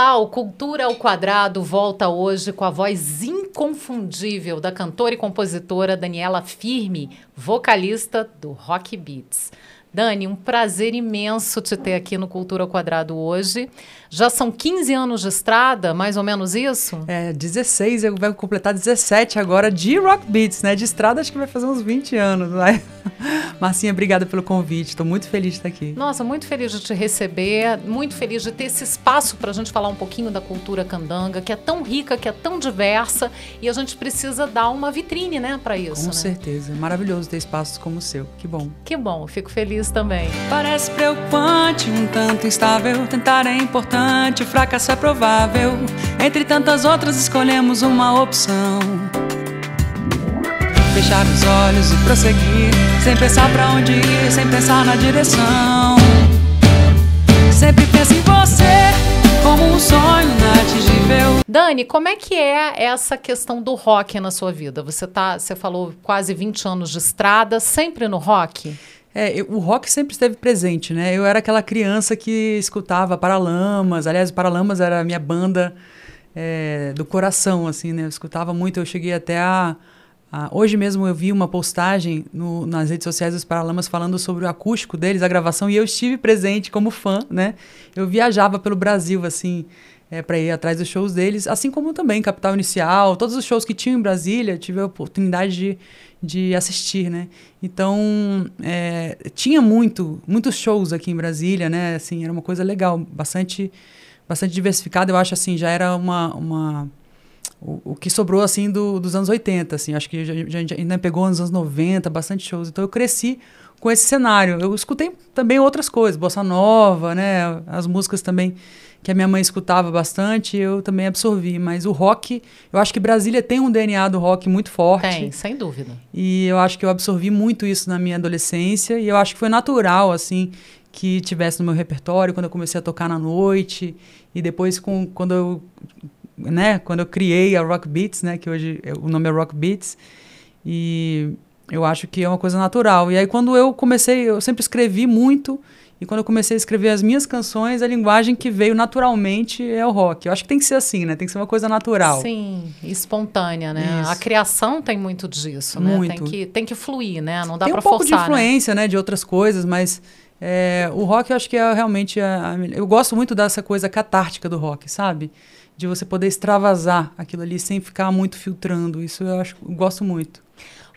Olá, o Cultura ao Quadrado volta hoje com a voz inconfundível da cantora e compositora Daniela Firme, vocalista do Rock Beats. Dani, um prazer imenso te ter aqui no Cultura Quadrado hoje. Já são 15 anos de estrada, mais ou menos isso? É, 16, eu vou completar 17 agora de Rock Beats, né? De estrada acho que vai fazer uns 20 anos, vai. Marcinha, obrigada pelo convite, estou muito feliz de estar aqui. Nossa, muito feliz de te receber, muito feliz de ter esse espaço para a gente falar um pouquinho da cultura candanga, que é tão rica, que é tão diversa, e a gente precisa dar uma vitrine, né, para isso. Com né? certeza, maravilhoso ter espaços como o seu, que bom. Que bom, fico feliz também. Parece preocupante, um tanto instável, tentar é importante fracasso é provável. Entre tantas outras, escolhemos uma opção. Fechar os olhos e prosseguir, sem pensar para onde ir, sem pensar na direção. Sempre pensa em você como um sonho inatingível. Dani, como é que é essa questão do rock na sua vida? Você tá, você falou quase 20 anos de estrada, sempre no rock? É, o rock sempre esteve presente, né? Eu era aquela criança que escutava Paralamas. Aliás, Paralamas era a minha banda é, do coração, assim, né? Eu escutava muito. Eu cheguei até a, a hoje mesmo eu vi uma postagem no, nas redes sociais dos Paralamas falando sobre o acústico deles, a gravação, e eu estive presente como fã, né? Eu viajava pelo Brasil, assim, é, para ir atrás dos shows deles, assim como também Capital Inicial, todos os shows que tinham em Brasília, tive a oportunidade de de assistir, né? Então, é, tinha muito, muitos shows aqui em Brasília, né? Assim, era uma coisa legal, bastante, bastante diversificada. Eu acho, assim, já era uma... uma o, o que sobrou, assim, do, dos anos 80, assim. Acho que já, já, ainda pegou nos anos 90, bastante shows. Então, eu cresci com esse cenário. Eu escutei também outras coisas, bossa nova, né? As músicas também que a minha mãe escutava bastante, eu também absorvi. Mas o rock, eu acho que Brasília tem um DNA do rock muito forte. Tem, sem dúvida. E eu acho que eu absorvi muito isso na minha adolescência. E eu acho que foi natural, assim, que tivesse no meu repertório quando eu comecei a tocar na noite. E depois, com, quando eu. Né, quando eu criei a Rock Beats, né, que hoje o nome é Rock Beats, e eu acho que é uma coisa natural. E aí, quando eu comecei, eu sempre escrevi muito, e quando eu comecei a escrever as minhas canções, a linguagem que veio naturalmente é o rock. Eu acho que tem que ser assim, né? Tem que ser uma coisa natural. Sim, espontânea, né? Isso. A criação tem muito disso, né? Muito. Tem que, tem que fluir, né? Não dá para forçar, Tem um pouco de né? influência, né? né? De outras coisas, mas é, o rock eu acho que é realmente... A, a, eu gosto muito dessa coisa catártica do rock, sabe? De você poder extravasar aquilo ali sem ficar muito filtrando. Isso eu acho, eu gosto muito.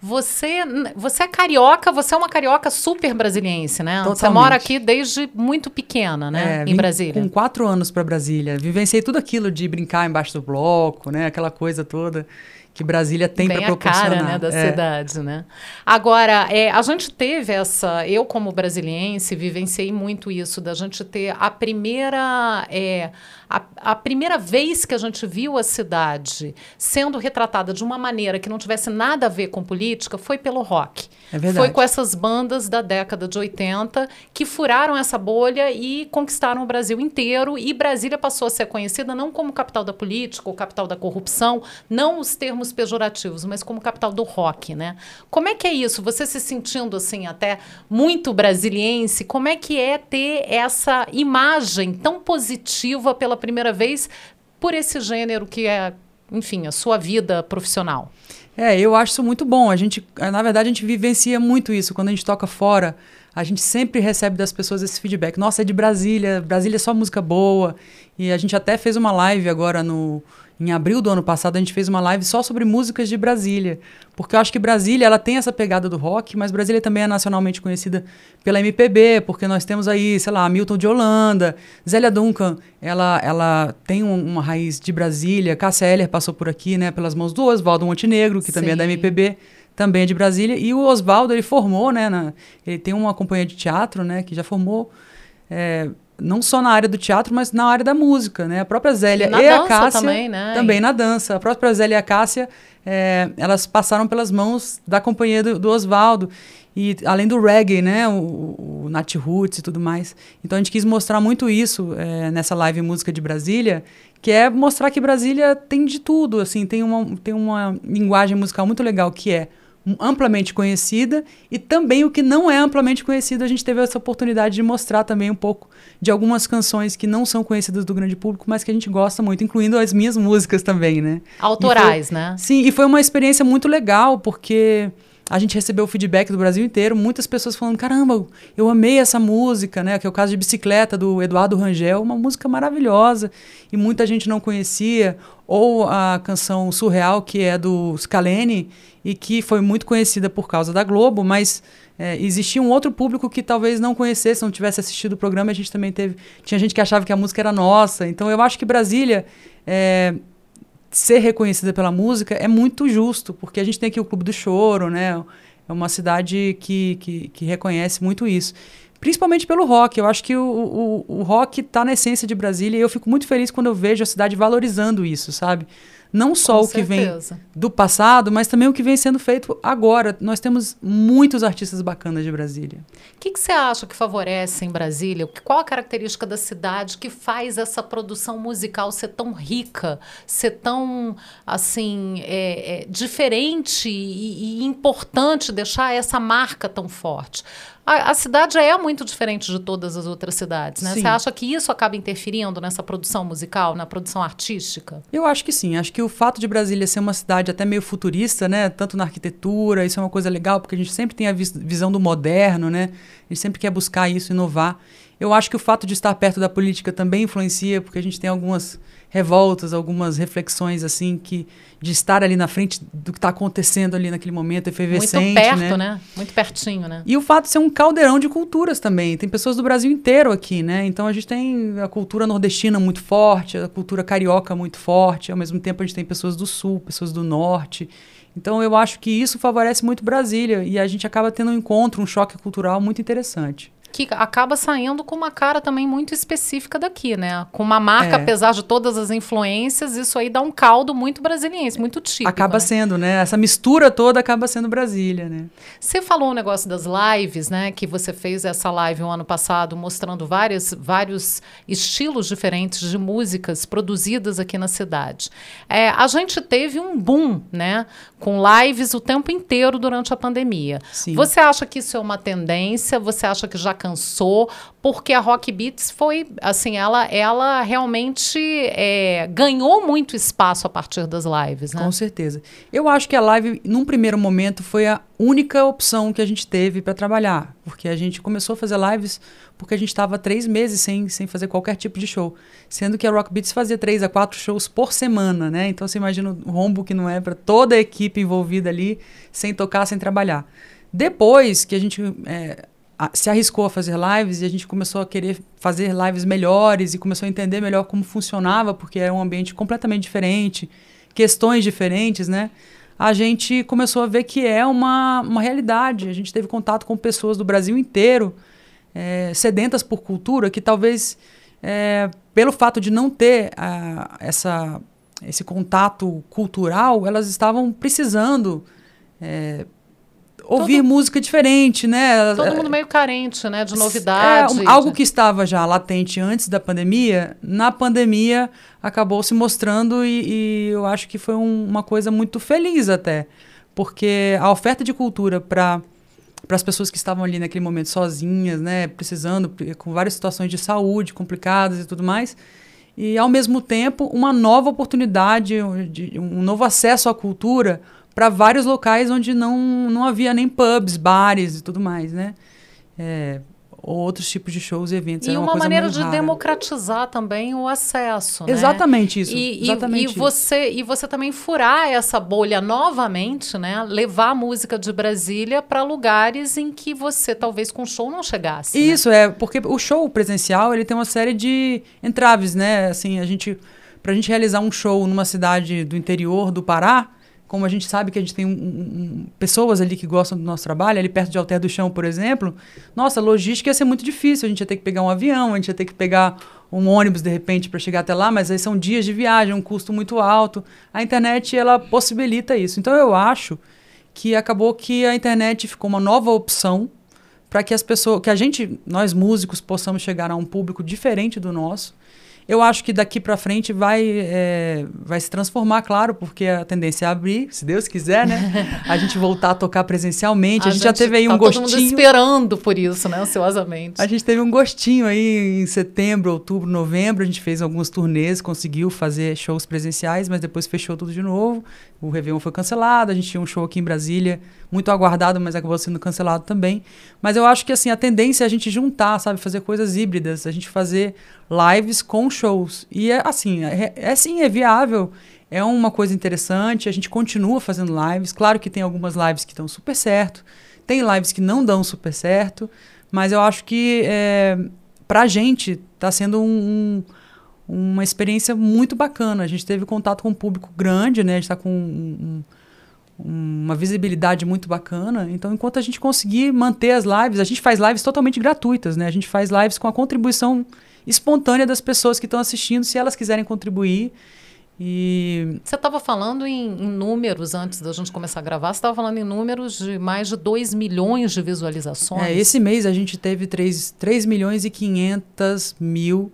Você, você é carioca, você é uma carioca super brasiliense, né? Totalmente. Você mora aqui desde muito pequena, né? É, em Brasília. Com quatro anos para Brasília. Vivenciei tudo aquilo de brincar embaixo do bloco, né? Aquela coisa toda que Brasília tem para proporcionar. a cara né, da é. cidade, né? Agora, é, a gente teve essa... Eu, como brasiliense, vivenciei muito isso, da gente ter a primeira... É, a, a, primeira vez que a gente viu a cidade sendo retratada de uma maneira que não tivesse nada a ver com política foi pelo rock. É verdade. Foi com essas bandas da década de 80 que furaram essa bolha e conquistaram o Brasil inteiro. E Brasília passou a ser conhecida não como capital da política ou capital da corrupção, não os termos pejorativos, mas como capital do rock, né? Como é que é isso? Você se sentindo assim até muito brasiliense, como é que é ter essa imagem tão positiva pela primeira vez por esse gênero que é, enfim, a sua vida profissional? É, eu acho isso muito bom. A gente, na verdade, a gente vivencia muito isso. Quando a gente toca fora, a gente sempre recebe das pessoas esse feedback. Nossa, é de Brasília, Brasília é só música boa. E a gente até fez uma live agora no, em abril do ano passado, a gente fez uma live só sobre músicas de Brasília. Porque eu acho que Brasília ela tem essa pegada do rock, mas Brasília também é nacionalmente conhecida pela MPB, porque nós temos aí, sei lá, Milton de Holanda, Zélia Duncan, ela, ela tem um, uma raiz de Brasília, Cássia Eller passou por aqui, né, pelas mãos do Oswaldo Montenegro, que Sim. também é da MPB também é de Brasília. E o Oswaldo, ele formou, né? Na, ele tem uma companhia de teatro, né? Que já formou é, não só na área do teatro, mas na área da música, né? A própria Zélia na e a Cássia também, né? também na dança. A própria Zélia e a Cássia, é, elas passaram pelas mãos da companhia do, do Oswaldo e além do reggae, né? O, o Nat Roots e tudo mais. Então a gente quis mostrar muito isso é, nessa live música de Brasília, que é mostrar que Brasília tem de tudo, assim, tem uma tem uma linguagem musical muito legal que é amplamente conhecida e também o que não é amplamente conhecido, a gente teve essa oportunidade de mostrar também um pouco de algumas canções que não são conhecidas do grande público, mas que a gente gosta muito, incluindo as minhas músicas também, né? Autorais, foi, né? Sim, e foi uma experiência muito legal, porque a gente recebeu feedback do Brasil inteiro, muitas pessoas falando: caramba, eu amei essa música, né? Que é o caso de Bicicleta, do Eduardo Rangel, uma música maravilhosa e muita gente não conhecia. Ou a canção Surreal, que é do Scalene e que foi muito conhecida por causa da Globo, mas é, existia um outro público que talvez não conhecesse, não tivesse assistido o programa. A gente também teve. Tinha gente que achava que a música era nossa. Então eu acho que Brasília. É, ser reconhecida pela música é muito justo, porque a gente tem aqui o Clube do Choro, né? É uma cidade que, que, que reconhece muito isso. Principalmente pelo rock. Eu acho que o, o, o rock está na essência de Brasília e eu fico muito feliz quando eu vejo a cidade valorizando isso, sabe? Não só Com o que certeza. vem do passado, mas também o que vem sendo feito agora. Nós temos muitos artistas bacanas de Brasília. O que, que você acha que favorece em Brasília? Qual a característica da cidade que faz essa produção musical ser tão rica, ser tão assim é, é, diferente e, e importante, deixar essa marca tão forte? A, a, cidade é muito diferente de todas as outras cidades, né? Você acha que isso acaba interferindo nessa produção musical, na produção artística? Eu acho que sim. Acho que o fato de Brasília ser uma cidade até meio futurista, né? Tanto na arquitetura, isso é uma coisa legal, porque a gente sempre tem a vis visão do moderno, né? A gente sempre quer buscar isso, inovar. Eu acho que o fato de estar perto da política também influencia, porque a gente tem algumas revoltas, algumas reflexões assim que de estar ali na frente do que está acontecendo ali naquele momento efervescente, muito perto, né? né? Muito pertinho, né? E o fato de ser um caldeirão de culturas também. Tem pessoas do Brasil inteiro aqui, né? Então a gente tem a cultura nordestina muito forte, a cultura carioca muito forte. Ao mesmo tempo a gente tem pessoas do sul, pessoas do norte. Então eu acho que isso favorece muito Brasília e a gente acaba tendo um encontro, um choque cultural muito interessante que acaba saindo com uma cara também muito específica daqui, né? Com uma marca, é. apesar de todas as influências, isso aí dá um caldo muito brasiliense, muito típico. Acaba né? sendo, né? Essa mistura toda acaba sendo Brasília, né? Você falou um negócio das lives, né? Que você fez essa live o um ano passado mostrando vários, vários estilos diferentes de músicas produzidas aqui na cidade. É, a gente teve um boom, né? Com lives o tempo inteiro durante a pandemia. Sim. Você acha que isso é uma tendência? Você acha que já cansou, porque a Rock Beats foi, assim, ela, ela realmente é, ganhou muito espaço a partir das lives, né? Com certeza. Eu acho que a live, num primeiro momento, foi a única opção que a gente teve para trabalhar, porque a gente começou a fazer lives porque a gente estava três meses sem, sem fazer qualquer tipo de show, sendo que a Rock Beats fazia três a quatro shows por semana, né? Então você imagina o rombo que não é para toda a equipe envolvida ali, sem tocar, sem trabalhar. Depois que a gente é, se arriscou a fazer lives e a gente começou a querer fazer lives melhores e começou a entender melhor como funcionava, porque era um ambiente completamente diferente, questões diferentes, né? A gente começou a ver que é uma, uma realidade. A gente teve contato com pessoas do Brasil inteiro, é, sedentas por cultura, que talvez, é, pelo fato de não ter a, essa, esse contato cultural, elas estavam precisando. É, ouvir todo, música diferente, né? Todo mundo meio carente, né? De novidade. É, algo que estava já latente antes da pandemia, na pandemia acabou se mostrando e, e eu acho que foi um, uma coisa muito feliz até. Porque a oferta de cultura para para as pessoas que estavam ali naquele momento sozinhas, né, precisando, com várias situações de saúde complicadas e tudo mais, e ao mesmo tempo uma nova oportunidade, um novo acesso à cultura para vários locais onde não, não havia nem pubs, bares e tudo mais, né? É, outros tipos de shows e eventos. E uma, uma maneira de rara. democratizar também o acesso. Né? Exatamente isso. E, exatamente e, e você, e você também furar essa bolha novamente, né? Levar a música de Brasília para lugares em que você talvez com show não chegasse. Né? Isso, né? é, porque o show presencial ele tem uma série de entraves, né? Assim, a gente. Pra gente realizar um show numa cidade do interior do Pará, como a gente sabe que a gente tem um, um, pessoas ali que gostam do nosso trabalho, ali perto de Alter do Chão, por exemplo, nossa, logística ia ser muito difícil. A gente ia ter que pegar um avião, a gente ia ter que pegar um ônibus de repente para chegar até lá, mas aí são dias de viagem, um custo muito alto. A internet ela possibilita isso. Então eu acho que acabou que a internet ficou uma nova opção para que as pessoas, que a gente, nós músicos, possamos chegar a um público diferente do nosso Eu acho que daqui para frente vai, é, vai se transformar, claro, porque a tendência é abrir, se Deus quiser, né? a gente voltar a tocar presencialmente. A, a gente, gente, já teve aí tá um gostinho. Todo mundo esperando por isso, né? Ansiosamente. A gente teve um gostinho aí em setembro, outubro, novembro. A gente fez alguns turnês, conseguiu fazer shows presenciais, mas depois fechou tudo de novo. O Réveillon foi cancelado. A gente tinha um show aqui em Brasília, muito aguardado, mas acabou sendo cancelado também. Mas eu acho que assim, a tendência é a gente juntar, sabe? Fazer coisas híbridas, a gente fazer lives com shows. E é assim, é, é sim, é viável. É uma coisa interessante, a gente continua fazendo lives. Claro que tem algumas lives que estão super certo, tem lives que não dão super certo, mas eu acho que é, pra gente está sendo um, um, uma experiência muito bacana. A gente teve contato com um público grande, né? A gente está com um, uma visibilidade muito bacana. Então, enquanto a gente conseguir manter as lives, a gente faz lives totalmente gratuitas, né? A gente faz lives com a contribuição espontânea das pessoas que estão assistindo, se elas quiserem contribuir. E... Você estava falando em, em, números antes da gente começar a gravar, você estava falando em números de mais de 2 milhões de visualizações. É, esse mês a gente teve 3, 3 milhões e 500 mil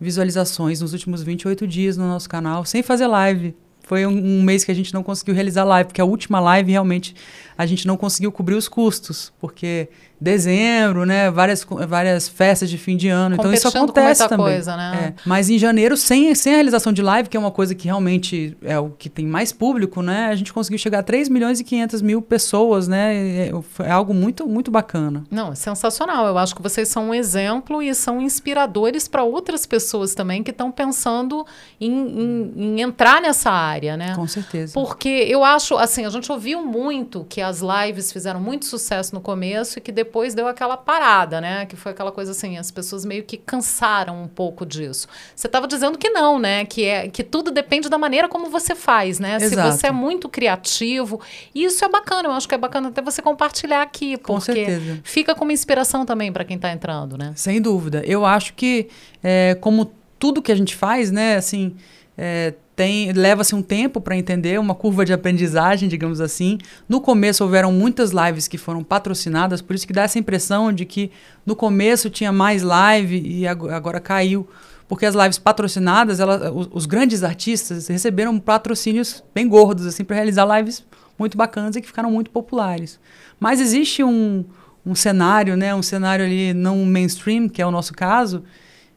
visualizações nos últimos 28 dias no nosso canal, sem fazer live. Foi um, um, mês que a gente não conseguiu realizar live, porque a última live realmente a gente não conseguiu cobrir os custos, porque dezembro, né? Várias, várias festas de fim de ano. Então isso acontece também. Coisa, né? É. Mas em janeiro, sem, sem a realização de live, que é uma coisa que realmente é o que tem mais público, né? A gente conseguiu chegar a 3 milhões e 500 mil pessoas, né? É, algo muito, muito bacana. Não, é sensacional. Eu acho que vocês são um exemplo e são inspiradores para outras pessoas também que estão pensando em, em, em, entrar nessa área, né? Com certeza. Porque eu acho, assim, a gente ouviu muito que as lives fizeram muito sucesso no começo e que depois deu aquela parada, né? Que foi aquela coisa assim, as pessoas meio que cansaram um pouco disso. Você estava dizendo que não, né? Que, é, que tudo depende da maneira como você faz, né? Exato. Se você é muito criativo. E isso é bacana, eu acho que é bacana até você compartilhar aqui, porque Com certeza. fica como inspiração também para quem está entrando, né? Sem dúvida. Eu acho que, é, como tudo que a gente faz, né? Assim. É, tem leva-se um tempo para entender, uma curva de aprendizagem, digamos assim. No começo houveram muitas lives que foram patrocinadas, por isso que dá essa impressão de que no começo tinha mais live e agora caiu. Porque as lives patrocinadas, ela, os, os grandes artistas receberam patrocínios bem gordos assim para realizar lives muito bacanas e que ficaram muito populares. Mas existe um, um cenário, né, um cenário ali não mainstream, que é o nosso caso,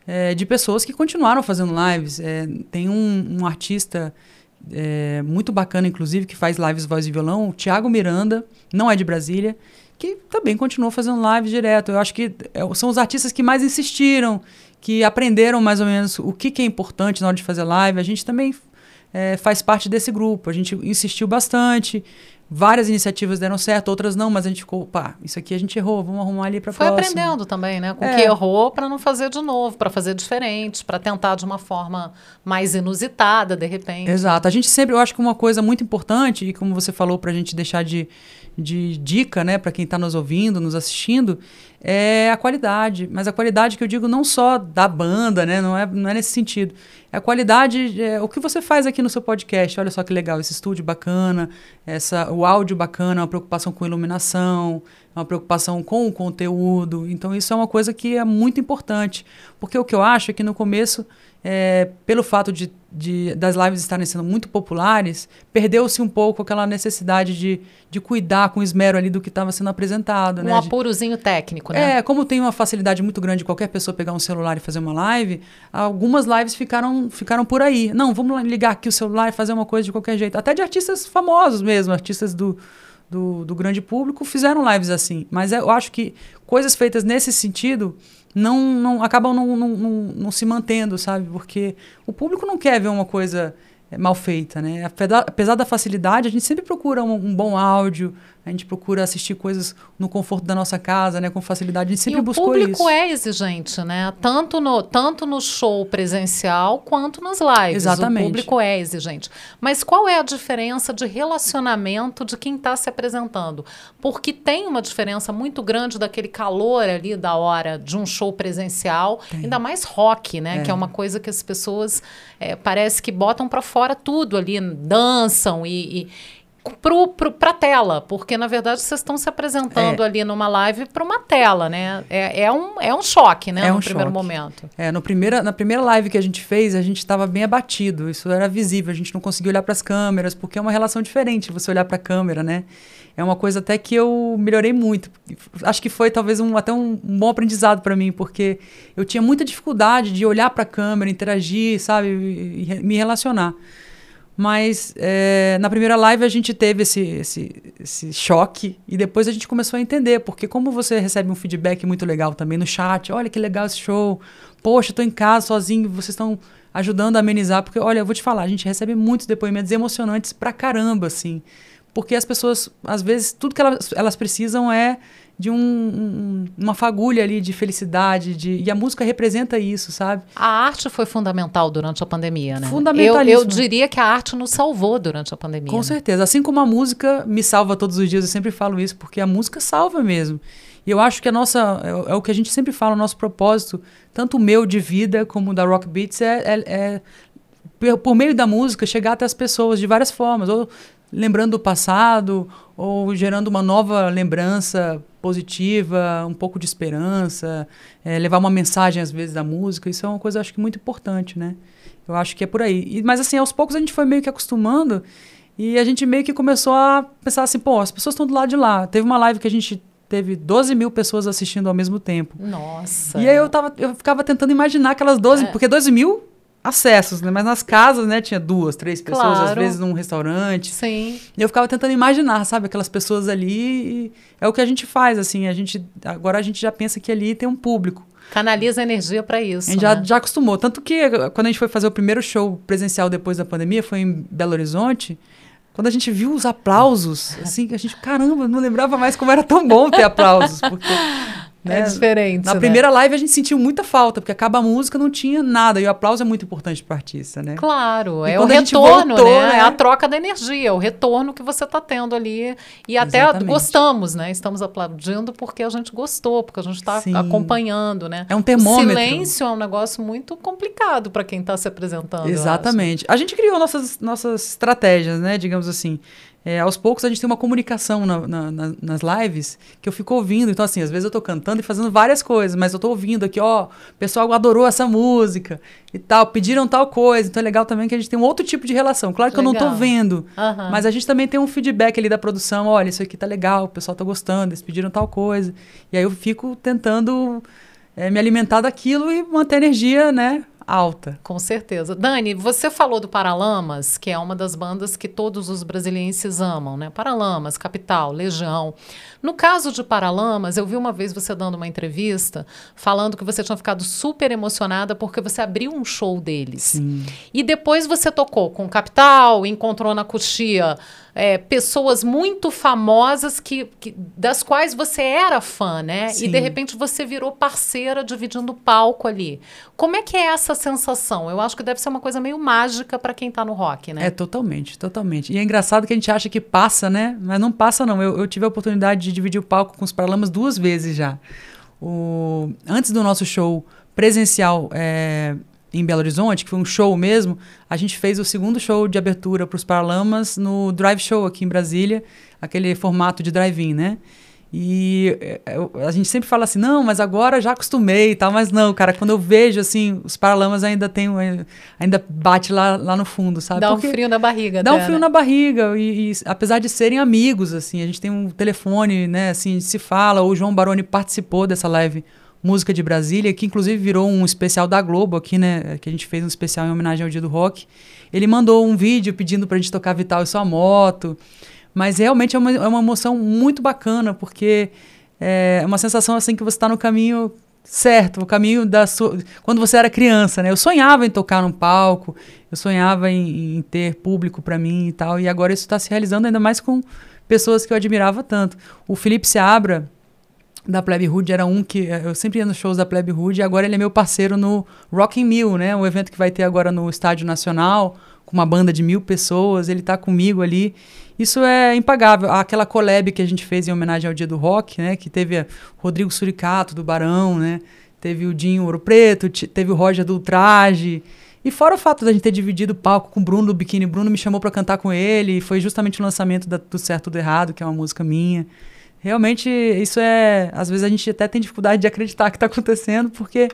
é, de pessoas que continuaram fazendo lives. É, tem um, um artista é, muito bacana, inclusive, que faz lives voz e violão, o Thiago Miranda, não é de Brasília, que também continuou fazendo lives direto. Eu acho que é, são os artistas que mais insistiram, que aprenderam mais ou menos o que, que é importante na hora de fazer live. A gente também é, faz parte desse grupo. A gente insistiu bastante. Várias iniciativas deram certo, outras não, mas a gente ficou, pá, isso aqui a gente errou, vamos arrumar ali para Foi aprendendo também, né? Com o é. que errou para não fazer de novo, para fazer diferente, para tentar de uma forma mais inusitada, de repente. Exato. A gente sempre, eu acho que uma coisa muito importante, e como você falou, para a gente deixar de, de dica, né, para quem está nos ouvindo, nos assistindo, é a qualidade. Mas a qualidade que eu digo não só da banda, né? Não é, não é nesse sentido. É a qualidade, é, o que você faz aqui no seu podcast. Olha só que legal, esse estúdio bacana, essa, o áudio bacana, uma preocupação com iluminação, uma preocupação com o conteúdo. Então, isso é uma coisa que é muito importante. Porque o que eu acho é que no começo, é, pelo fato de, de, das lives estarem sendo muito populares, perdeu-se um pouco aquela necessidade de, de cuidar com esmero ali do que estava sendo apresentado. Um né? apurozinho técnico, né? É, como tem uma facilidade muito grande de qualquer pessoa pegar um celular e fazer uma live, algumas lives ficaram, ficaram por aí. Não, vamos ligar aqui o celular e fazer uma coisa de qualquer jeito. Até de artistas famosos mesmo, artistas do do, do grande público fizeram lives assim. Mas eu acho que coisas feitas nesse sentido não, não acabam não, não, não, não se mantendo, sabe? Porque o público não quer ver uma coisa é, mal feita, né? Apesar da facilidade, a gente sempre procura um, um, bom áudio, a gente procura assistir coisas no conforto da nossa casa, né? Com facilidade, a gente sempre e buscou isso. o público é exigente, né? Tanto no, tanto no show presencial quanto nas lives. Exatamente. O público é exigente. Mas qual é a diferença de relacionamento de quem está se apresentando? Porque tem uma diferença muito grande daquele calor ali da hora de um show presencial, tem. ainda mais rock, né? É. Que é uma coisa que as pessoas é, parece que botam para fora tudo ali, dançam e, e pro, pra tela, porque na verdade vocês estão se apresentando é. ali numa live para uma tela, né? É, é, um, é um choque, né? É no um primeiro choque. momento. É, no primeira, na primeira live que a gente fez, a gente estava bem abatido, isso era visível, a gente não conseguia olhar para as câmeras, porque é uma relação diferente você olhar para a câmera, né? É uma coisa até que eu melhorei muito. Acho que foi talvez um, até um, um bom aprendizado para mim, porque eu tinha muita dificuldade de olhar para a câmera, interagir, sabe, e, e me relacionar. Mas é, na primeira live a gente teve esse, esse, esse, choque e depois a gente começou a entender, porque como você recebe um feedback muito legal também no chat, olha que legal esse show, poxa, estou em casa sozinho, vocês estão ajudando a amenizar, porque olha, eu vou te falar, a gente recebe muitos depoimentos emocionantes pra caramba, assim, porque as pessoas, às vezes, tudo que elas, elas precisam é de um, um, uma fagulha ali de felicidade, de, e a música representa isso, sabe? A arte foi fundamental durante a pandemia, né? Fundamental. Eu, eu diria que a arte nos salvou durante a pandemia. Com né? certeza. Assim como a música me salva todos os dias, eu sempre falo isso, porque a música salva mesmo. E eu acho que a nossa. É, é o que a gente sempre fala, o nosso propósito, tanto o meu de vida como o da Rock Beats, é, é, é por meio da música chegar até as pessoas de várias formas. Ou lembrando do passado, ou gerando uma nova lembrança positiva, um pouco de esperança, é, levar uma mensagem às vezes da música, isso é uma coisa acho que muito importante, né? Eu acho que é por aí. E, mas assim, aos poucos a gente foi meio que acostumando e a gente meio que começou a pensar assim, pô, as pessoas estão do lado de lá. Teve uma live que a gente teve 12 mil pessoas assistindo ao mesmo tempo. Nossa. E aí eu, tava, eu ficava tentando imaginar aquelas 12, é. porque 12 mil acessos, né? Mas nas casas, né, tinha duas, três pessoas, claro. às vezes num restaurante. Sim. E eu ficava tentando imaginar, sabe, aquelas pessoas ali. é o que a gente faz, assim. A gente agora a gente já pensa que ali tem um público. Canaliza energia para isso. A gente né? já, já acostumou. Tanto que quando a gente foi fazer o primeiro show presencial depois da pandemia, foi em Belo Horizonte. Quando a gente viu os aplausos, assim, a gente, caramba, não lembrava mais como era tão bom ter aplausos. Porque né? É diferente. Na né? primeira live a gente sentiu muita falta, porque acaba a música, não tinha nada. E o aplauso é muito importante para o artista, né? Claro, e é o retorno, voltou, né? É a troca da energia, é o retorno que você está tendo ali. E até Exatamente. gostamos, né? Estamos aplaudindo porque a gente gostou, porque a gente está acompanhando, né? É um termômetro. O silêncio é um negócio muito complicado para quem está se apresentando. Exatamente. A gente criou nossas, nossas estratégias, né? Digamos assim. É, aos poucos a gente tem uma comunicação na, na, na, nas lives que eu fico ouvindo. Então, assim, às vezes eu tô cantando e fazendo várias coisas, mas eu tô ouvindo aqui, ó, o pessoal adorou essa música e tal, pediram tal coisa. Então é legal também que a gente tem um outro tipo de relação. Claro que legal. eu não tô vendo, uhum. mas a gente também tem um feedback ali da produção: olha, isso aqui tá legal, o pessoal tá gostando, eles pediram tal coisa. E aí eu fico tentando é, me alimentar daquilo e manter a energia, né? Alta. Com certeza. Dani, você falou do Paralamas, que é uma das bandas que todos os brasilienses amam, né? Paralamas, Capital, Legião. No caso de Paralamas, eu vi uma vez você dando uma entrevista falando que você tinha ficado super emocionada porque você abriu um show deles. Sim. E depois você tocou com Capital, encontrou na coxia é, pessoas muito famosas que, que, das quais você era fã, né? Sim. E de repente você virou parceira dividindo o palco ali. Como é que é essa sensação? Eu acho que deve ser uma coisa meio mágica para quem está no rock, né? É, totalmente, totalmente. E é engraçado que a gente acha que passa, né? Mas não passa, não. Eu, eu tive a oportunidade de dividir o palco com os Paralamas duas vezes já. O, antes do nosso show presencial é, em Belo Horizonte, que foi um show mesmo, a gente fez o segundo show de abertura para os Paralamas no Drive Show aqui em Brasília, aquele formato de drive-in, né? E é, a gente sempre fala assim, não, mas agora já acostumei e tal, mas não, cara, quando eu vejo assim, os Paralamas ainda tem, ainda bate lá, lá no fundo, sabe? Dá Porque um frio na barriga. Dá até, um frio né? na barriga, e, e, apesar de serem amigos, assim, a gente tem um telefone, né, assim, se fala, o João Baroni participou dessa live Música de Brasília, que inclusive virou um especial da Globo aqui, né? Que a gente fez um especial em homenagem ao Dia do Rock. Ele mandou um vídeo pedindo pra gente tocar Vital e sua moto. Mas realmente é uma, é uma emoção muito bacana, porque é uma sensação assim que você está no caminho certo, o caminho da sua. Quando você era criança, né? Eu sonhava em tocar num palco, eu sonhava em, em ter público para mim e tal, e agora isso está se realizando ainda mais com pessoas que eu admirava tanto. O Felipe Seabra, da Plebe Hood era um que eh, eu sempre ia nos shows da Plebe Hood e agora ele é meu parceiro no Rocking Mill, né? Um evento que vai ter agora no Estádio Nacional com uma banda de mil pessoas. Ele está comigo ali. Isso é impagável. Aquela collab que a gente fez em homenagem ao Dia do Rock, né? Que teve Rodrigo Suricato do Barão, né? Teve o Dinho Ouro Preto, teve o Roger do Ultraje. E fora o fato da gente ter dividido o palco com o Bruno do Biquíni, Bruno me chamou para cantar com ele, e foi justamente o lançamento da, do Certo do Errado, que é uma música minha. Realmente, isso é. Às vezes a gente até tem dificuldade de acreditar que está acontecendo, porque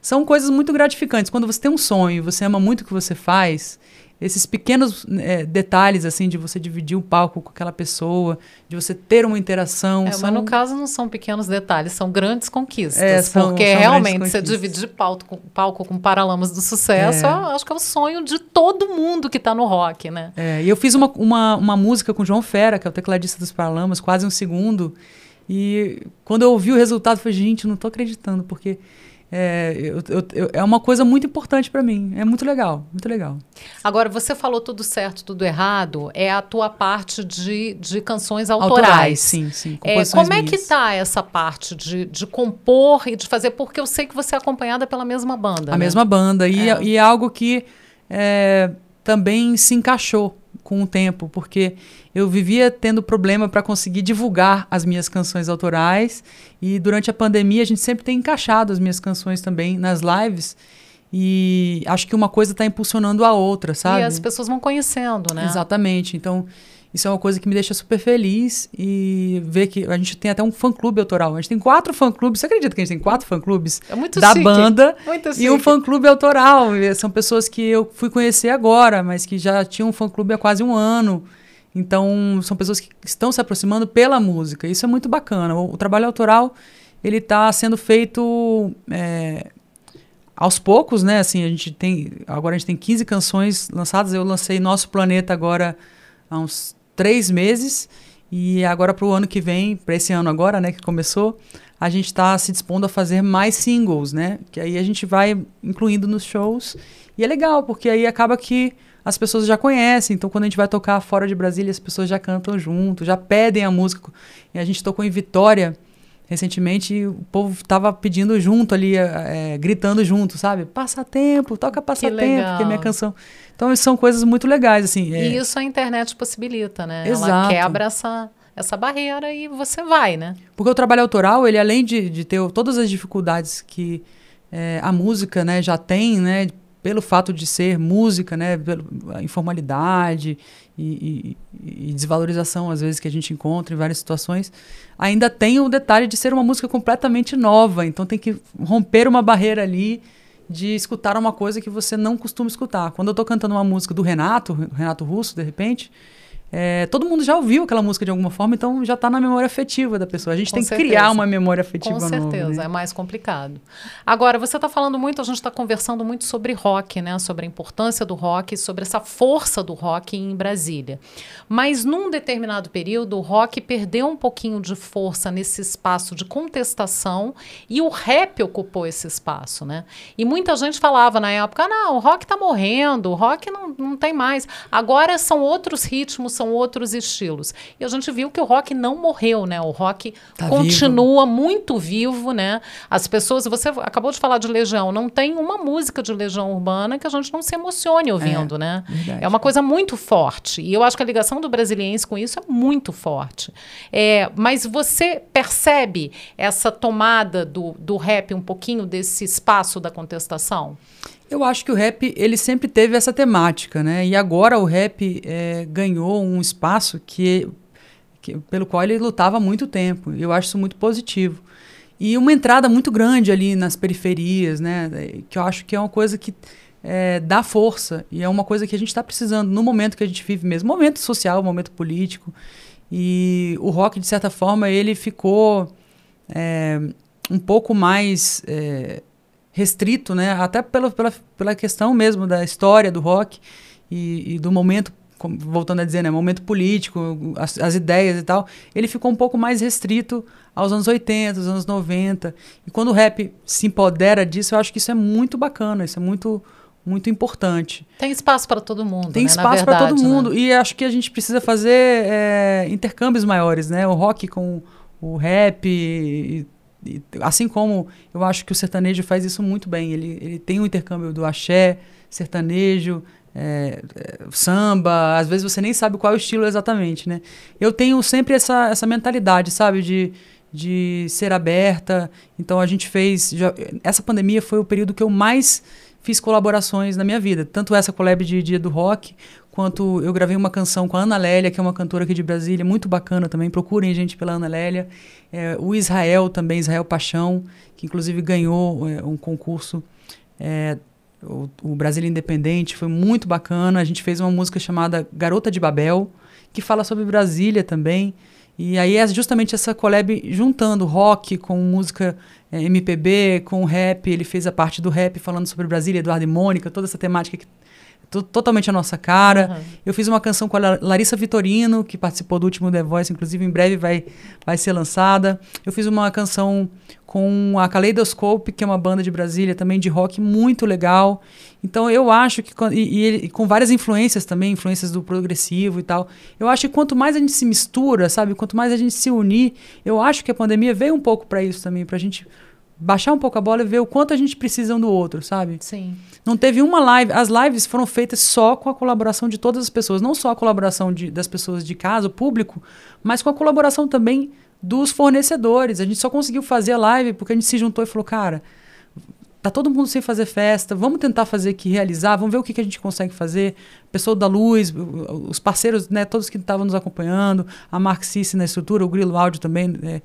são coisas muito gratificantes. Quando você tem um sonho, você ama muito o que você faz, esses pequenos é, detalhes, assim, de você dividir o palco com aquela pessoa, de você ter uma interação. É, são... Mas no caso não são pequenos detalhes, são grandes conquistas. É, são, porque são realmente você dividir palco com, palco com Paralamas do Sucesso, é. acho que é o sonho de todo mundo que está no rock, né? É, e eu fiz uma, uma, uma música com o João Fera, que é o tecladista dos Paralamas, quase um segundo. E quando eu ouvi o resultado, eu falei, gente, não estou acreditando, porque é, eu, eu, é uma coisa muito importante para mim. É muito legal, muito legal. Agora, você falou tudo certo, tudo errado. É a tua parte de, de canções autorais. autorais sim, sim. É, como é que tá essa parte de, de compor e de fazer? Porque eu sei que você é acompanhada pela mesma banda. A né? mesma banda. E é, e é algo que é, também se encaixou com o tempo, porque eu vivia tendo problema para conseguir divulgar as minhas canções autorais e durante a pandemia a gente sempre tem encaixado as minhas canções também nas lives e acho que uma coisa está impulsionando a outra, sabe? E as pessoas vão conhecendo, né? Exatamente. Então isso é uma coisa que me deixa super feliz e ver que a gente tem até um fã-clube autoral. A gente tem quatro fã-clubes. Você acredita que a gente tem quatro fã-clubes é da chique. banda muito e um fã-clube autoral? São pessoas que eu fui conhecer agora, mas que já tinham um fã-clube há quase um ano. Então, são pessoas que estão se aproximando pela música. Isso é muito bacana. O, o trabalho autoral, ele está sendo feito é, aos poucos, né? Assim, a gente tem... Agora a gente tem 15 canções lançadas. Eu lancei Nosso Planeta agora há uns três meses. E agora para o ano que vem, para esse ano agora, né, que começou, a gente está se dispondo a fazer mais singles, né? Que aí a gente vai incluindo nos shows. E é legal, porque aí acaba que as pessoas já conhecem. Então, quando a gente vai tocar fora de Brasília, as pessoas já cantam junto, já pedem a música. E a gente tocou em Vitória recentemente e o povo estava pedindo junto ali, é, gritando junto, sabe? Passatempo, toca passatempo, que, que é minha canção. Então, são coisas muito legais, assim. É... E isso a internet possibilita, né? Exato. Ela quebra essa, essa barreira e você vai, né? Porque o trabalho autoral, ele além de, de ter todas as dificuldades que é, a música né, já tem, né? Pelo fato de ser música, né? Pela informalidade e, e, e, desvalorização, às vezes, que a gente encontra em várias situações, ainda tem o detalhe de ser uma música completamente nova. Então tem que romper uma barreira ali de escutar uma coisa que você não costuma escutar. Quando eu estou cantando uma música do Renato, Renato Russo, de repente, é, todo mundo já ouviu aquela música de alguma forma, então já está na memória afetiva da pessoa. A gente Com tem certeza. que criar uma memória afetiva Com certeza, nova, né? é mais complicado. Agora, você está falando muito, a gente está conversando muito sobre rock, né? Sobre a importância do rock, sobre essa força do rock em Brasília. Mas num determinado período, o rock perdeu um pouquinho de força nesse espaço de contestação e o rap ocupou esse espaço, né? E muita gente falava na época, ah, não, o rock está morrendo, o rock não, não tem mais. Agora são outros ritmos, são outros estilos. E a gente viu que o rock não morreu, né? O rock Tá continua muito vivo, né? As pessoas, você acabou de falar de Legião, não tem uma música de Legião Urbana que a gente não se emocione ouvindo, né? verdade. É uma coisa muito forte. E eu acho que a ligação do brasiliense com isso é muito forte. É, mas você percebe essa tomada do, do rap um pouquinho desse espaço da contestação? Eu acho que o rap ele sempre teve essa temática, né? E agora o rap é, ganhou um espaço que, que, pelo qual ele lutava há muito tempo. Eu acho isso muito positivo. E uma entrada muito grande ali nas periferias, né? Que eu acho que é uma coisa que é, dá força e é uma coisa que a gente está precisando no momento que a gente vive mesmo, momento social, momento político. E o rock de certa forma ele ficou é, um pouco mais é, restrito, né? Até pela, pela, pela questão mesmo da história do rock e, e do momento, voltando a dizer, né? Momento político, as, as ideias e tal. Ele ficou um pouco mais restrito aos anos 80, aos anos 90. E quando o rap se empodera disso, eu acho que isso é muito bacana, isso é muito, muito importante. Tem espaço para todo mundo. Tem né? Espaço para todo né? mundo. E acho que a gente precisa fazer é, intercâmbios maiores, né? O rock com o rap. e- e- assim como eu acho que o sertanejo faz isso muito bem. Ele, ele tem um intercâmbio do axé, sertanejo, é, é, samba. Às vezes você nem sabe qual é o estilo exatamente, né? Eu tenho sempre essa, essa mentalidade, sabe? De, de ser aberta. Então a gente fez. já- essa pandemia foi o período que eu mais fiz colaborações na minha vida. Tanto essa collab de Dia do Rock, quanto eu gravei uma canção com a Ana Lélia, que é uma cantora aqui de Brasília, muito bacana também. Procurem gente pela Ana Lélia. É, o Israel também, Israel Paixão, que inclusive ganhou é, um concurso. É, o, o Brasília Independente, foi muito bacana. A gente fez uma música chamada Garota de Babel, que fala sobre Brasília também. E aí é justamente essa collab juntando rock com música é, MPB, com rap. Ele fez a parte do rap falando sobre Brasília, Eduardo e Mônica, toda essa temática que totalmente a nossa cara. Uhum. Eu fiz uma canção com a Larissa Vitorino, que participou do último The Voice, inclusive em breve vai, vai ser lançada. Eu fiz uma canção com a Kaleidoscope, que é uma banda de Brasília também de rock muito legal. Então eu acho que e, e, com várias influências também, influências do progressivo e tal. Eu acho que quanto mais a gente se mistura, sabe, quanto mais a gente se unir, eu acho que a pandemia veio um pouco para isso também, para a gente baixar um pouco a bola e ver o quanto a gente precisa um do outro, sabe? Sim. Não teve uma live. As lives foram feitas só com a colaboração de todas as pessoas. Não só a colaboração de, das pessoas de casa, o público, mas com a colaboração também dos fornecedores. A gente só conseguiu fazer a live porque a gente se juntou e falou, cara, tá todo mundo sem fazer festa, vamos tentar fazer aqui, realizar, vamos ver o que, que a gente consegue fazer. Pessoa da luz, os parceiros, né, todos que estavam nos acompanhando, a Marxice na estrutura, o Grilo Áudio também, é,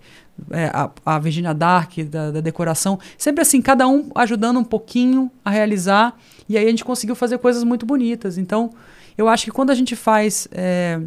é, a, a Virginia Dark da, da, decoração. Sempre assim, cada um ajudando um pouquinho a realizar, e aí a gente conseguiu fazer coisas muito bonitas. Então, eu acho que quando a gente faz. É,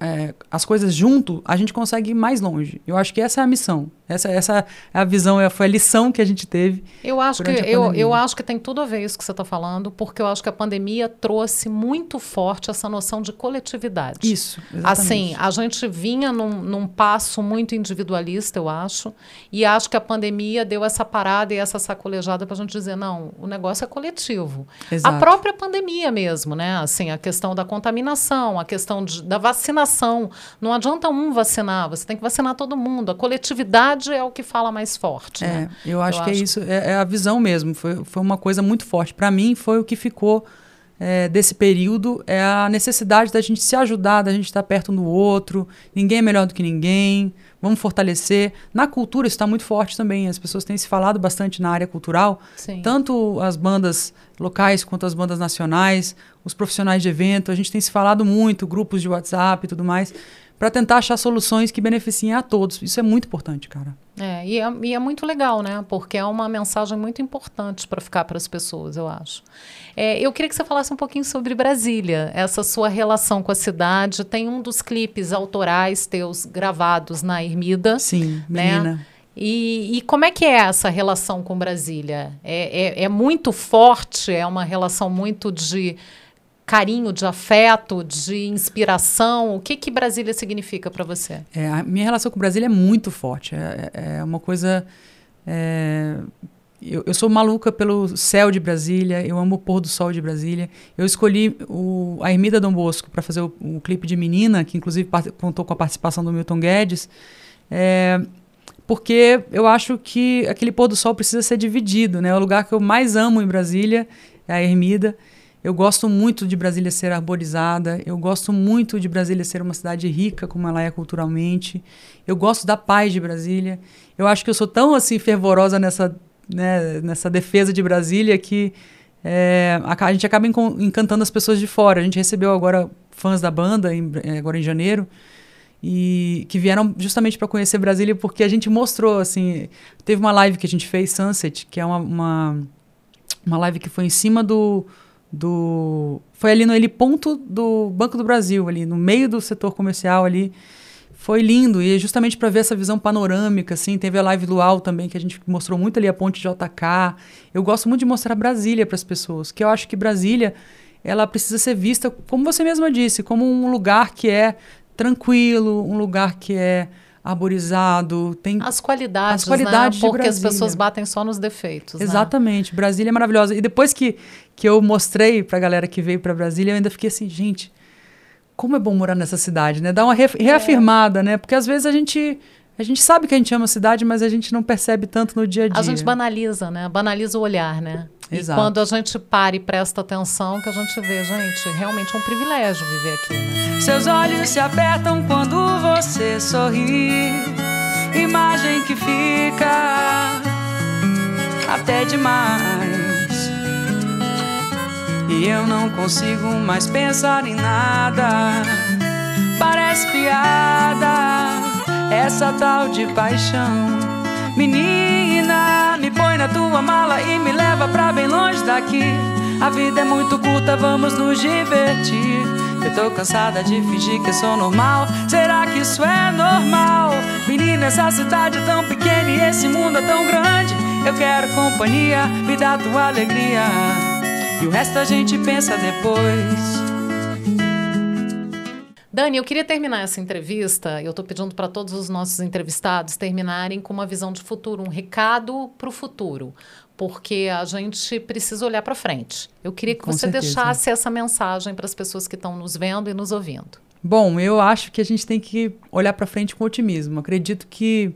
é, as coisas junto, a gente consegue ir mais longe. Eu acho que essa é a missão. Essa, essa é a visão, é, foi a lição que a gente teve. Eu acho, que, eu, eu acho que tem tudo a ver isso que você está falando, porque eu acho que a pandemia trouxe muito forte essa noção de coletividade. Isso. Exatamente. Assim, a gente vinha num, num passo muito individualista, eu acho, e acho que a pandemia deu essa parada e essa sacolejada para a gente dizer: não, o negócio é coletivo. Exato. A própria pandemia mesmo, né? Assim, a questão da contaminação, a questão de, da vacinação. Não adianta um vacinar, você tem que vacinar todo mundo. A coletividade verdade é o que fala mais forte. É, né? eu acho eu que é acho... é isso, é, é, a visão mesmo. Foi, foi uma coisa muito forte. Para mim, foi o que ficou é, desse período é a necessidade da gente se ajudar, da gente estar perto um do outro. Ninguém é melhor do que ninguém. Vamos fortalecer. Na cultura isso está muito forte também. As pessoas têm se falado bastante na área cultural, Sim. tanto as bandas locais quanto as bandas nacionais, os profissionais de evento. A gente tem se falado muito, grupos de WhatsApp e tudo mais para tentar achar soluções que beneficiem a todos. Isso é muito importante, cara. É e, é, e é muito legal, né? Porque é uma mensagem muito importante para ficar para as pessoas, eu acho. É, eu queria que você falasse um pouquinho sobre Brasília, essa sua relação com a cidade. Tem um dos clipes autorais teus gravados na Ermida. Sim, né? menina. E, e, como é que é essa relação com Brasília? É, é, é muito forte? É uma relação muito de carinho, de afeto, de inspiração? O que que Brasília significa para você? É, a minha relação com Brasília é muito forte. É, é, é uma coisa. É, eu, eu, sou maluca pelo céu de Brasília, eu amo o pôr do sol de Brasília. Eu escolhi o, a Ermida Dom Bosco para fazer o, o, clipe de Menina, que inclusive contou com a participação do Milton Guedes, é, porque eu acho que aquele pôr do sol precisa ser dividido. Né? É o lugar que eu mais amo em Brasília, é a Ermida. Eu gosto muito de Brasília ser arborizada, eu gosto muito de Brasília ser uma cidade rica como ela é culturalmente. Eu gosto da paz de Brasília. Eu acho que eu sou tão assim fervorosa nessa, né, nessa defesa de Brasília que é, a, a, gente acaba encantando as pessoas de fora. A gente recebeu agora fãs da banda, em, é, agora em janeiro, e que vieram justamente para conhecer Brasília porque a gente mostrou, assim, teve uma live que a gente fez, Sunset, que é uma, uma, uma live que foi em cima do do foi ali no ele ponto do Banco do Brasil ali no meio do setor comercial ali. Foi lindo e justamente para ver essa visão panorâmica assim teve a live Luau também que a gente mostrou muito ali a ponte de JK eu gosto muito de mostrar Brasília para as pessoas que eu acho que Brasília ela precisa ser vista como você mesma disse como um lugar que é tranquilo um lugar que é arborizado, tem as qualidades, as qualidades né? porque as pessoas batem só nos defeitos. Né? Exatamente, né? Brasília é maravilhosa. E depois que, que eu mostrei para a galera que veio para Brasília, eu ainda fiquei assim, gente, como é bom morar nessa cidade, né? Dá uma re reafirmada, é. né? Porque às vezes a gente a gente sabe que a gente ama a cidade, mas a gente não percebe tanto no dia a dia. A gente banaliza, né? Banaliza o olhar, né? Exato. E quando a gente para e presta atenção, que a gente vê, gente, realmente é um privilégio viver aqui. Né? Seus olhos se apertam quando você sorri, imagem que fica até demais E eu não consigo mais pensar em nada. Parece piada essa tal de paixão. Menina, me põe na tua mala e me leva pra bem longe daqui. A vida é muito curta, vamos nos divertir. Eu tô cansada de fingir que sou normal. Será que isso é normal? Menina, essa cidade é tão pequena e esse mundo é tão grande. Eu quero companhia, me dá tua alegria. E o resto a gente pensa depois. Dani, eu queria terminar essa entrevista. Eu estou pedindo para todos os nossos entrevistados terminarem com uma visão de futuro, um recado para o futuro, porque a gente precisa olhar para frente. Eu queria que com você certeza. deixasse essa mensagem para as pessoas que estão nos vendo e nos ouvindo. Bom, eu acho que a gente tem que olhar para frente com otimismo. Acredito que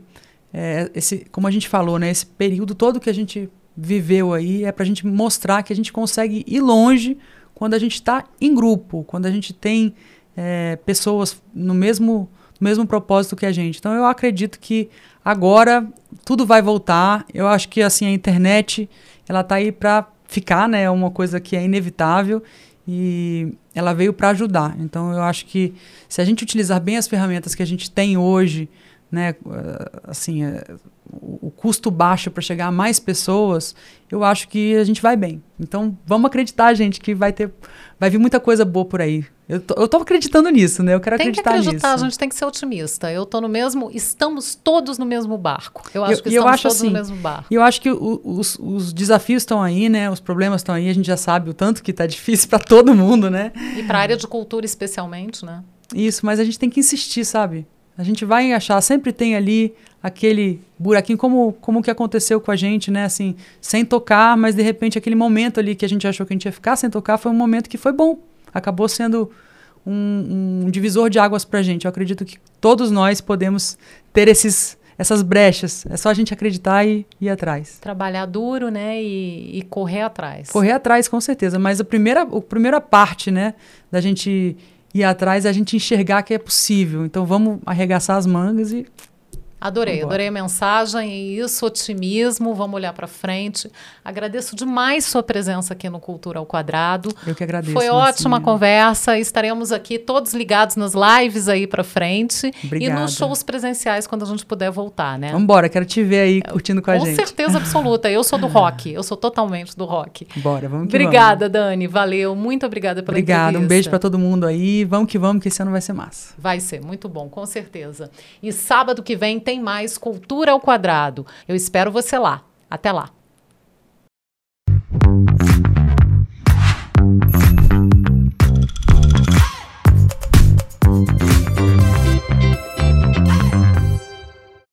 é, esse, como a gente falou, né, esse período todo que a gente viveu aí é para a gente mostrar que a gente consegue ir longe quando a gente está em grupo, quando a gente tem é, pessoas no mesmo, no mesmo propósito que a gente. Então eu acredito que agora tudo vai voltar. Eu acho que assim a internet ela está aí para ficar, né? É uma coisa que é inevitável e ela veio para ajudar. Então eu acho que se a gente utilizar bem as ferramentas que a gente tem hoje, né, assim, é, o custo baixo para chegar a mais pessoas, eu acho que a gente vai bem. Então, vamos acreditar, gente, que vai ter, vai vir muita coisa boa por aí. Eu tô, eu tô acreditando nisso, né? Eu quero tem acreditar nisso. Tem que acreditar, nisso. a gente tem que ser otimista. Eu tô no mesmo, estamos todos no mesmo barco. Eu acho eu, que estamos acho todos assim, no mesmo barco. E eu acho que o, os, os desafios estão aí, né? Os problemas estão aí, a gente já sabe o tanto que tá difícil para todo mundo, né? E para a área de cultura especialmente, né? Isso, mas a gente tem que insistir, sabe? A gente vai achar, sempre tem ali aquele buraquinho, como, como que aconteceu com a gente, né? Assim, sem tocar, mas de repente aquele momento ali que a gente achou que a gente ia ficar sem tocar foi um momento que foi bom. Acabou sendo um, um divisor de águas pra gente. Eu acredito que todos nós podemos ter esses essas brechas. É só a gente acreditar e ir atrás. Trabalhar duro, né? E, e, correr atrás. Correr atrás, com certeza. Mas a primeira, a primeira parte, né, da gente ir atrás é a gente enxergar que é possível. Então vamos arregaçar as mangas e Adorei, Vambora. adorei a mensagem e isso, otimismo, vamos olhar para frente. Agradeço demais sua presença aqui no Cultura ao Quadrado. Eu que agradeço. Foi ótima conversa, estaremos aqui todos ligados nas lives aí para frente Obrigada. e nos shows presenciais quando a gente puder voltar, né? Vambora, quero te ver aí curtindo com, com a gente. Com certeza absoluta, eu sou do rock, eu sou totalmente do rock. Bora, vamos que Obrigada, vamos. Dani, valeu, muito obrigada pela obrigada, entrevista. um beijo para todo mundo aí, vamos que vamos que esse ano vai ser massa. Vai ser, muito bom, com certeza. E sábado que vem tem mais Cultura ao Quadrado. Eu espero você lá. Até lá.